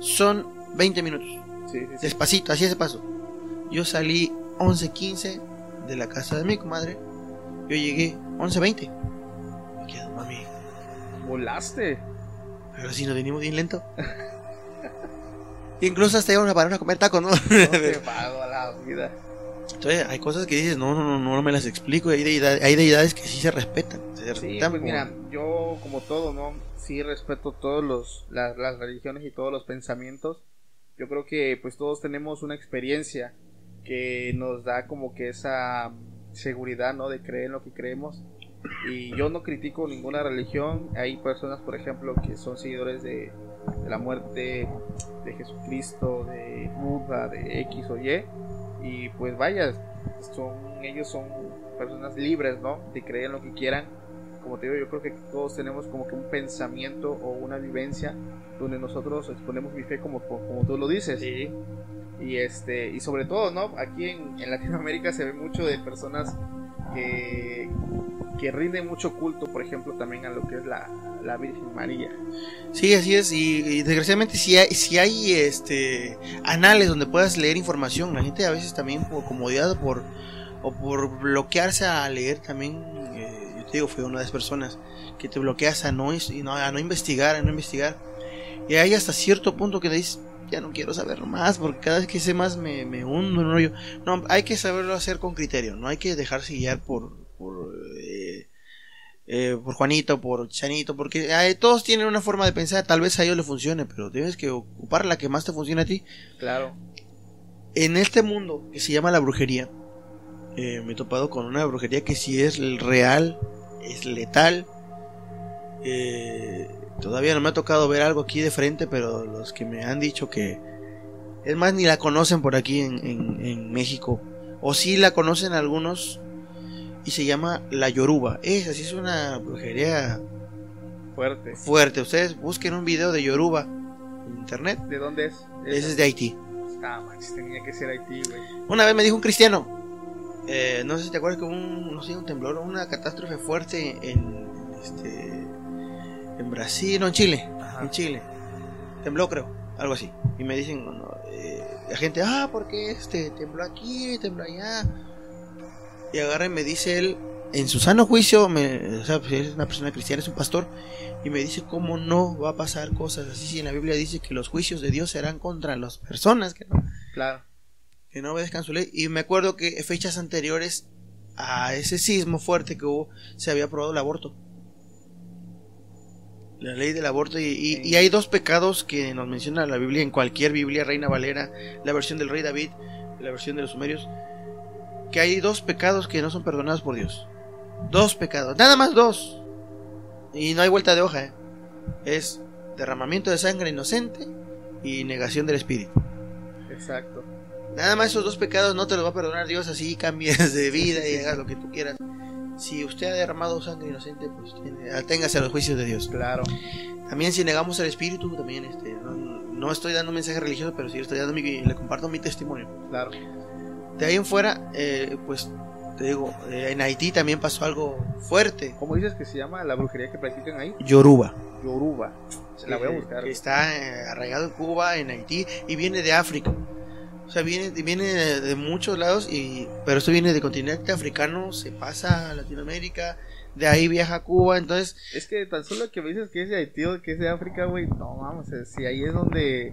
son 20 minutos. Sí, sí, sí. Despacito, así ese paso. Yo salí 11.15 de la casa de mi comadre. Yo llegué 11.20. Me quedo, mami, Volaste. pero si nos venimos bien lento. [LAUGHS] Incluso hasta íbamos a parar a comer tacos, ¿no? No te [LAUGHS] pago la vida. Entonces hay cosas que dices, no, no, no, no me las explico. y Hay deidades, hay deidades que sí se respetan. Se Sí, respetan pues como- mira, yo como todo, ¿no? Sí respeto todos los las, las religiones y todos los pensamientos. Yo creo que pues todos tenemos una experiencia que nos da como que esa seguridad, ¿no? De creer en lo que creemos. Y yo no critico ninguna religión. Hay personas, por ejemplo, que son seguidores de, de la muerte de Jesucristo, de Buda, de X o Y. Y pues vaya, son, ellos son personas libres, ¿no? De creer en lo que quieran. Como te digo, yo creo que todos tenemos como que un pensamiento o una vivencia donde nosotros exponemos mi fe como, como tú lo dices. Y este, y sobre todo, ¿no? Aquí en, en Latinoamérica se ve mucho de personas que, que rinden mucho culto, por ejemplo, también a lo que es la, la Virgen María. Sí, así es. Y, desgraciadamente si hay, si hay este anales donde puedas leer información, la gente a veces también por comodidad por, o por bloquearse a leer también, eh, yo te digo, fue una de las personas que te bloqueas a no, a no investigar, a no investigar. Y hay hasta cierto punto que dices, ya no quiero saberlo más, porque cada vez que sé más me, me hundo en un rollo. No, hay que saberlo hacer con criterio, no hay que dejarse guiar por, por, eh, eh, por Juanito, por Chanito, porque eh, todos tienen una forma de pensar, tal vez a ellos le funcione, pero tienes que ocupar la que más te funcione a ti. Claro. En este mundo que se llama la brujería, eh, me he topado con una brujería que si es real, es letal. Todavía no me ha tocado ver algo aquí de frente, pero los que me han dicho que... Es más, ni la conocen por aquí en, en- en México. O sí la conocen algunos. Y se llama la Yoruba. Esa sí es una brujería Fuerte. fuerte. Ustedes busquen un video de Yoruba en internet. ¿De dónde es? Ese es de Haití. Ah, manches, tenía que ser Haití, güey. Una vez me dijo un cristiano, eh, no sé si te acuerdas que hubo un, no sé, un temblor, una catástrofe fuerte en, este, en Brasil, no, en Chile, Ajá. en Chile. Tembló creo, algo así. Y me dicen, no, eh, la gente, ah, ¿por qué este tembló aquí, tembló allá? Y agarra y me dice él, en su sano juicio, me, o sea, pues, es una persona cristiana, es un pastor, y me dice cómo no va a pasar cosas así si en la Biblia dice que los juicios de Dios serán contra las personas que no Claro. que no obedezcan su ley. Y me acuerdo que fechas anteriores a ese sismo fuerte que hubo, se había aprobado el aborto. La ley del aborto. Y, y- y hay dos pecados que nos menciona la Biblia, en cualquier Biblia, Reina Valera, la versión del rey David, la versión de los sumerios, que hay dos pecados que no son perdonados por Dios. Dos pecados, nada más dos. Y no hay vuelta de hoja. ¿eh? Es derramamiento de sangre inocente y negación del espíritu. Exacto. Nada más esos dos pecados no te los va a perdonar Dios así cambies de vida y hagas lo que tú quieras. Si usted ha derramado sangre inocente, pues aténgase a los juicios de Dios. Claro. También si negamos el espíritu, también este, no, no estoy dando un mensaje religioso, pero sí estoy dando mi, le comparto mi testimonio. Claro. De ahí en fuera, eh, pues te digo, eh, en Haití también pasó algo fuerte. ¿Cómo dices que se llama la brujería que practican ahí? Yoruba. Yoruba. Se la voy a que- buscar. Que está eh, arraigado en Cuba, en Haití y viene de África. O sea, viene, viene de, de muchos lados, y, pero esto viene del continente africano, se pasa a Latinoamérica, de ahí viaja a Cuba, entonces Es que tan solo que me dices que es de Haití o que es de África, güey. No, vamos, si ahí es donde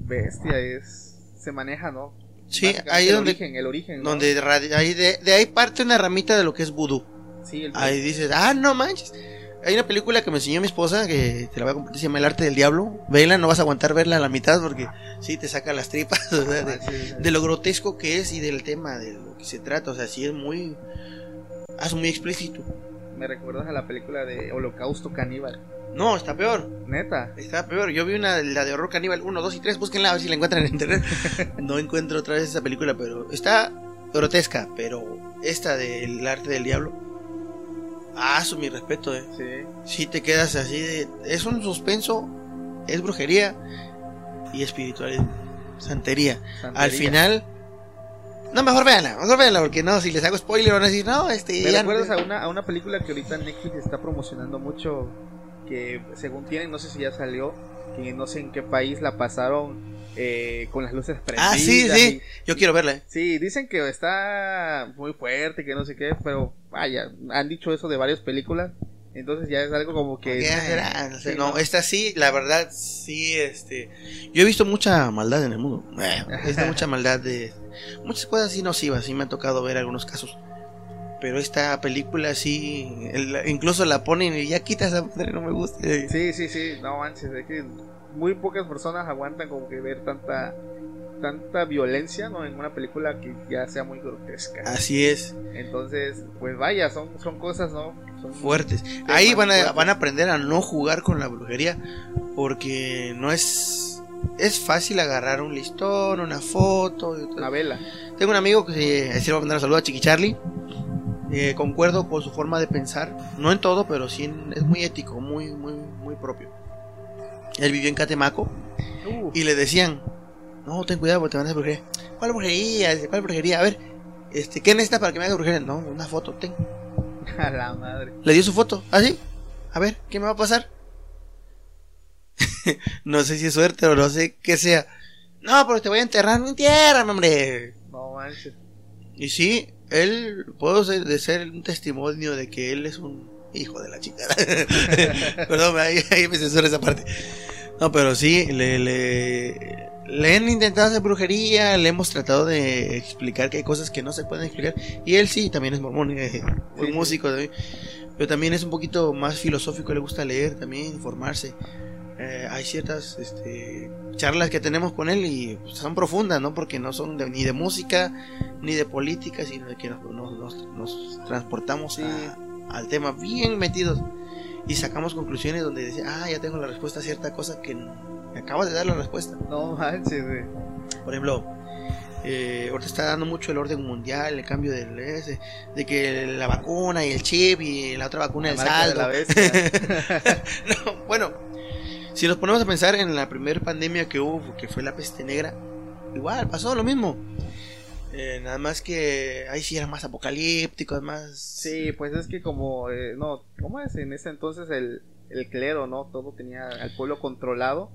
bestia es. Se maneja, ¿no? Sí, ahí el donde, origen, el origen. ¿no? donde ahí de, de ahí parte una ramita de lo que es vudú. Sí, el Ahí dices, ah, no manches. Hay una película que me enseñó mi esposa que te la voy a compartir, se llama El arte del diablo. Vela, no vas a aguantar verla a la mitad porque sí te saca las tripas. [LAUGHS] o sea, de- Ah, sí, sí. de lo grotesco que es y del tema de lo que se trata. O sea, sí es muy. Es muy explícito. Me recuerdas a la película de Holocausto Caníbal. No, está peor. Neta. Está peor. Yo vi una, la de horror caníbal 1, 2 y 3. Búsquenla a ver si la encuentran en internet. [LAUGHS] no encuentro otra vez esa película, pero está grotesca. Pero esta del arte del diablo. Ah, su mi respeto, eh. Sí. Si te quedas así de. Es un suspenso, es brujería y espiritualidad. Santería. Santería. Al final. No, mejor véanla, mejor véanla, porque no, si les hago spoiler van a decir, no, este. ¿Me ya recuerdas no- a una, a una película que ahorita Netflix está promocionando mucho? Que según tienen, no sé si ya salió, que no sé en qué país la pasaron eh, con las luces prendidas. Ah, sí, sí. y- Yo quiero verla, eh. Sí, dicen que está muy fuerte, que no sé qué, pero vaya, han dicho eso de varias películas, entonces ya es algo como que... Sí, no, ¿no? esta sí, la verdad, sí, este. Yo he visto mucha maldad en el mundo. Eh, He visto mucha maldad de. Muchas cosas así nocivas, sí me ha tocado ver algunos casos. Pero esta película sí. el- incluso la ponen y ya quita esa madre, no me gusta. Sí, sí, sí, no manches, es que muy pocas personas aguantan como que ver tanta tanta violencia no en una película que ya sea muy grotesca. Así es, Entonces, pues vaya, son son cosas, ¿no? Son fuertes. Ahí van a, fuertes. van a aprender a no jugar con la brujería. Porque no es. Es fácil agarrar un listón, una foto. una vela. Tengo un amigo que se, se va a mandar un saludo a Chiqui Charlie. Eh, concuerdo con su forma de pensar, no en todo, pero sí en- es muy ético, muy, muy, muy propio. Él vivió en Catemaco Uh, y le decían, no, ten cuidado porque te van a hacer brujería. ¿Cuál brujería? Dice, ¿Cuál brujería? A ver, este, ¿qué necesitas para que me haga brujería? No, una foto, ten. [LAUGHS] a la madre. Le dio su foto, así. A ver, ¿qué me va a pasar? [LAUGHS] no sé si es suerte o no sé qué sea. No, pero te voy a enterrar, entiérrame, hombre. No manches. Y sí, él, puedo ser, de ser un testimonio de que él es un hijo de la chica. [LAUGHS] Perdón, ahí, ahí me censura esa parte. No, pero sí, le, le, le han intentado hacer brujería, le hemos tratado de explicar que hay cosas que no se pueden explicar. Y él sí, también es mormón, eh, muy Sí, músico también. Pero también es un poquito más filosófico, le gusta leer también, informarse. Eh, hay ciertas este, charlas que tenemos con él y son profundas, ¿no? Porque no son de- ni de música, ni de política, sino de que nos, nos- nos- transportamos Sí. a- al tema bien metidos y sacamos conclusiones donde dice, ah, ya tengo la respuesta a cierta cosa que me acabas de dar la respuesta. No manches, güey. Por ejemplo, eh, ahorita está dando mucho el orden mundial, el cambio del ese, de que la vacuna y el chip y la otra vacuna el La de saldo. la bestia. [LAUGHS] No, bueno, si nos ponemos a pensar en la primera pandemia que hubo, que fue la peste negra, igual pasó lo mismo. Eh, nada más que ahí sí eran más apocalípticos, más. Sí, pues es que como, eh, no, ¿cómo es? En ese entonces el, el clero, ¿no? Todo tenía al pueblo controlado.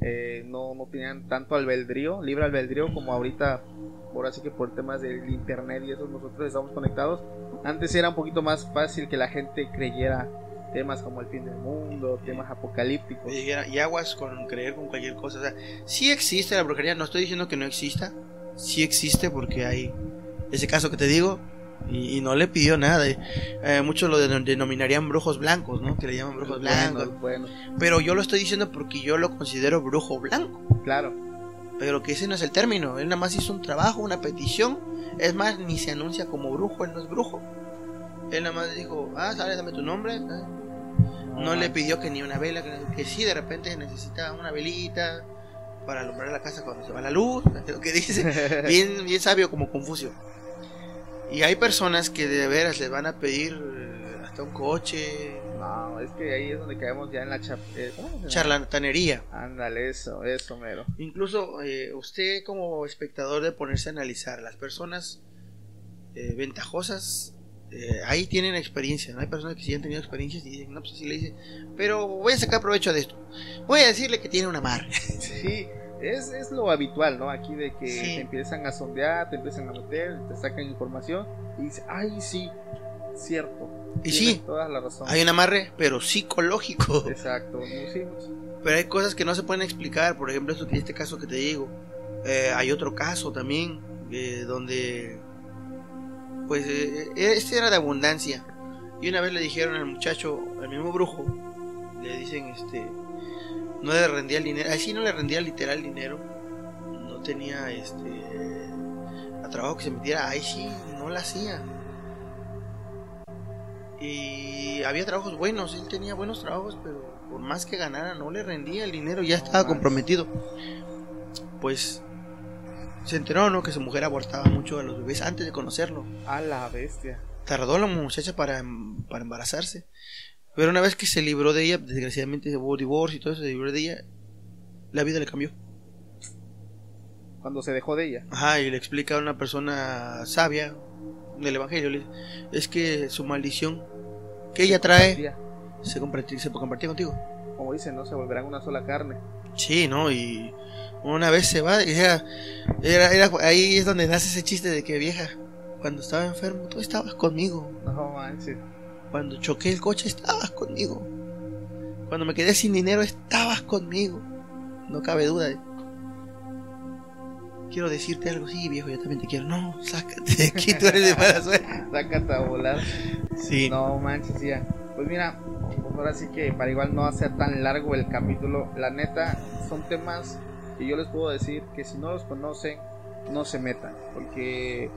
Eh, no, no tenían tanto albedrío, libre albedrío como ahorita, ahora sí que por temas del internet y eso nosotros estamos conectados. Antes era un poquito más fácil que la gente creyera temas como el fin del mundo, temas apocalípticos. Y, aguas con creer con cualquier cosa. O sea, sí existe la brujería, no estoy diciendo que no exista. Sí existe porque hay ese caso que te digo y, y no le pidió nada. Eh, muchos lo denom- denominarían brujos blancos, ¿no? Que le llaman brujos blancos. Bueno, bueno, Pero yo lo estoy diciendo porque yo lo considero brujo blanco. claro. Pero que ese no es el término. Él nada más hizo un trabajo, una petición. Es más, ni se anuncia como brujo, él no es brujo. Él nada más dijo, ah, sale, dame tu nombre. ah. No le pidió que ni una vela, que, que sí, de repente necesita una velita para alumbrar la casa cuando se va la luz. [LAUGHS] Lo que dice, [LAUGHS] bien, bien sabio como Confucio. Y hay personas que de veras les van a pedir eh, hasta un coche, No, es que ahí es donde caemos ya en la eh, charlatanería. Ándale, eso, eso, mero. Incluso eh, usted como espectador de ponerse a analizar las personas eh, ventajosas, eh, ahí tienen experiencia, ¿no? Hay personas que sí han tenido experiencias y dicen, no, pues así le dice, pero voy a sacar provecho de esto. Voy a decirle que tiene una mar. [LAUGHS] Sí, es, es lo habitual, ¿no? Aquí de que Sí. te empiezan a sondear, te empiezan a meter, te sacan información y dices, ay, sí, cierto. Y sí, toda la razón. hay un amarre, pero psicológico. [LAUGHS] Exacto, Pero hay cosas que no se pueden explicar, por ejemplo, esto, este caso que te digo. Eh, hay otro caso también, eh, donde, pues, eh, este era de abundancia. Y una vez le dijeron al muchacho, al mismo brujo, le dicen, este, no le rendía el dinero, así no le rendía literal dinero, no tenía, este, a trabajo que se metiera, ahí sí, no la hacía. Y había trabajos buenos, él tenía buenos trabajos, pero por más que ganara no le rendía el dinero, ya estaba comprometido. Pues se enteró, ¿no? Que su mujer abortaba mucho a los bebés antes de conocerlo. a la bestia. Tardó la muchacha para, para embarazarse. Pero una vez que se libró de ella, desgraciadamente hubo divorcio y todo eso, se libró de ella, la vida le cambió. Cuando se dejó de ella. Ajá, y le explica a una persona sabia del evangelio, le dice, es que su maldición que ella trae se compartía, se compartía contigo. Como dicen, ¿no? Se volverán una sola carne. Sí, ¿no? Y una vez se va, y era, era, era- ahí es donde nace ese chiste de que vieja, cuando estaba enfermo, tú estabas conmigo. No manches. Cuando choqué el coche, estabas conmigo. Cuando me quedé sin dinero, estabas conmigo. No cabe duda. Quiero decirte algo, sí, viejo, yo también te quiero. No, sácate de aquí, tú eres de [LAUGHS] mala suerte. Sácate a volar. Sí. No manches, ya. Pues mira, pues ahora sí que para igual no hacer tan largo el capítulo, la neta, son temas que yo les puedo decir que si no los conocen, no se metan. Porque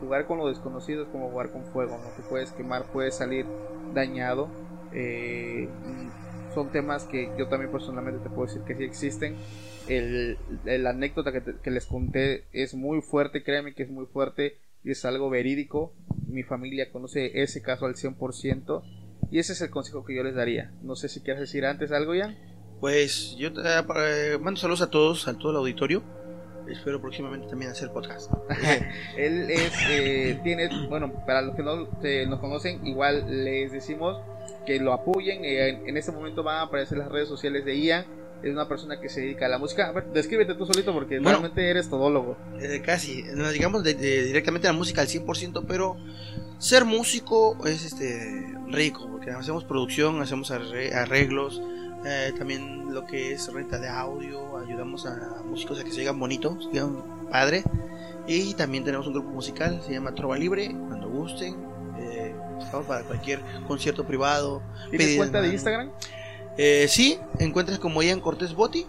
jugar con lo desconocido es como jugar con fuego, no te puedes quemar, puedes salir dañado. Eh, son temas que yo también personalmente te puedo decir que sí existen. El, el anécdota que, te- que les conté es muy fuerte, créanme que es muy fuerte y es algo verídico. Mi familia conoce ese caso al 100% y ese es el consejo que yo les daría. No sé si quieres decir antes algo, ya. Pues yo te- eh, mando saludos a todos, a todo el auditorio. Espero próximamente también hacer podcast. [LAUGHS] Él es, eh, tiene, bueno, para los que no eh, nos conocen, igual les decimos que lo apoyen. eh, en, en este momento van a aparecer las redes sociales de Ian. Es una persona que se dedica a la música. A ver, descríbete tú solito porque Bueno. realmente eres todólogo. Eh, casi, nos llegamos de- de- directamente a la música al 100%, pero ser músico es este rico, porque hacemos producción, hacemos arre- arreglos, Eh, también lo que es renta de audio, ayudamos a músicos a que se digan bonitos, digan padre. Y también tenemos un grupo musical, se llama Trova Libre, cuando gusten. Eh, estamos para cualquier concierto privado. ¿Tienes cuenta de. Instagram? Eh, sí, encuentras como Ian Cortés Boti.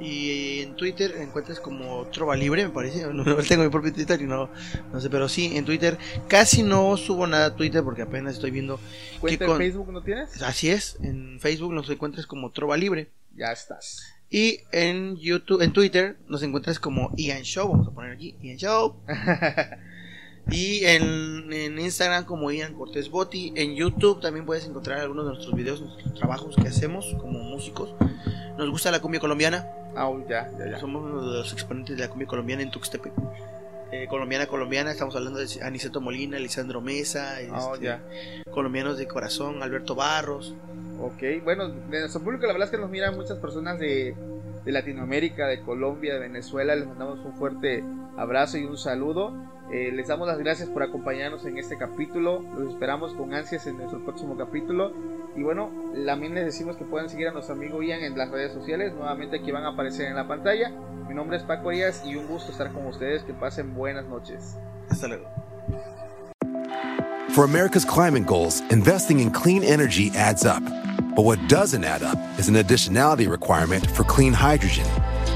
Y en Twitter encuentras como Trova Libre, me parece. No, no tengo mi propio Twitter y no, no sé, pero sí, en Twitter casi no subo nada a Twitter porque apenas estoy viendo. ¿Cuenta en con- Facebook no tienes? Así es, en Facebook nos encuentras como Trova Libre. Ya estás. Y en YouTube, en Twitter nos encuentras como Ian Show, vamos a poner aquí Ian Show. [LAUGHS] Y en, en Instagram como Ian Cortés Boti. En YouTube también puedes encontrar algunos de nuestros videos, nuestros trabajos que hacemos como músicos. Nos gusta la cumbia colombiana. Ah, ya, ya, ya. Somos uno de los exponentes de la cumbia colombiana en Tuxtepec. Eh, colombiana, colombiana, estamos hablando de Aniceto Molina, Lisandro Mesa, Ah, este, ya. colombianos de corazón, Alberto Barros. Ok, bueno, de nuestro público la verdad es que nos miran muchas personas de, de Latinoamérica, de Colombia, de Venezuela. Les mandamos un fuerte abrazo y un saludo. Eh, les damos las gracias por acompañarnos en este capítulo. Los esperamos con ansias en nuestro próximo capítulo. Y bueno, también les decimos que pueden seguir a nuestro amigo Ian en las redes sociales. Nuevamente aquí van a aparecer en la pantalla. Mi nombre es Paco Díaz y un gusto estar con ustedes. Que pasen buenas noches. Hasta luego. For America's climate goals, investing in clean energy adds up. But what doesn't add up is an additionality requirement for clean hydrogen.